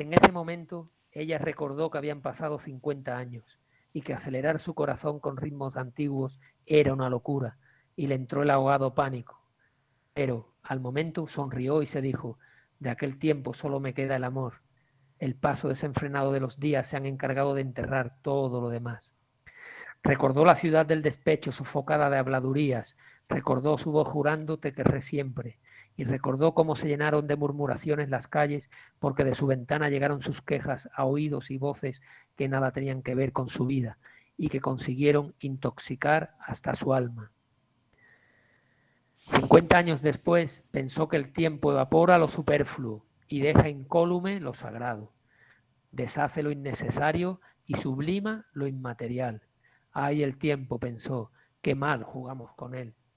En ese momento, ella recordó que habían pasado 50 años y que acelerar su corazón con ritmos antiguos era una locura y le entró el ahogado pánico. Pero al momento sonrió y se dijo, de aquel tiempo solo me queda el amor. El paso desenfrenado de los días se han encargado de enterrar todo lo demás. Recordó la ciudad del despecho sofocada de habladurías, recordó su voz jurando te querré siempre, y recordó cómo se llenaron de murmuraciones las calles porque de su ventana llegaron sus quejas a oídos y voces que nada tenían que ver con su vida y que consiguieron intoxicar hasta su alma. Cincuenta años después pensó que el tiempo evapora lo superfluo y deja incólume lo sagrado, deshace lo innecesario y sublima lo inmaterial. Ay el tiempo, pensó, qué mal jugamos con él.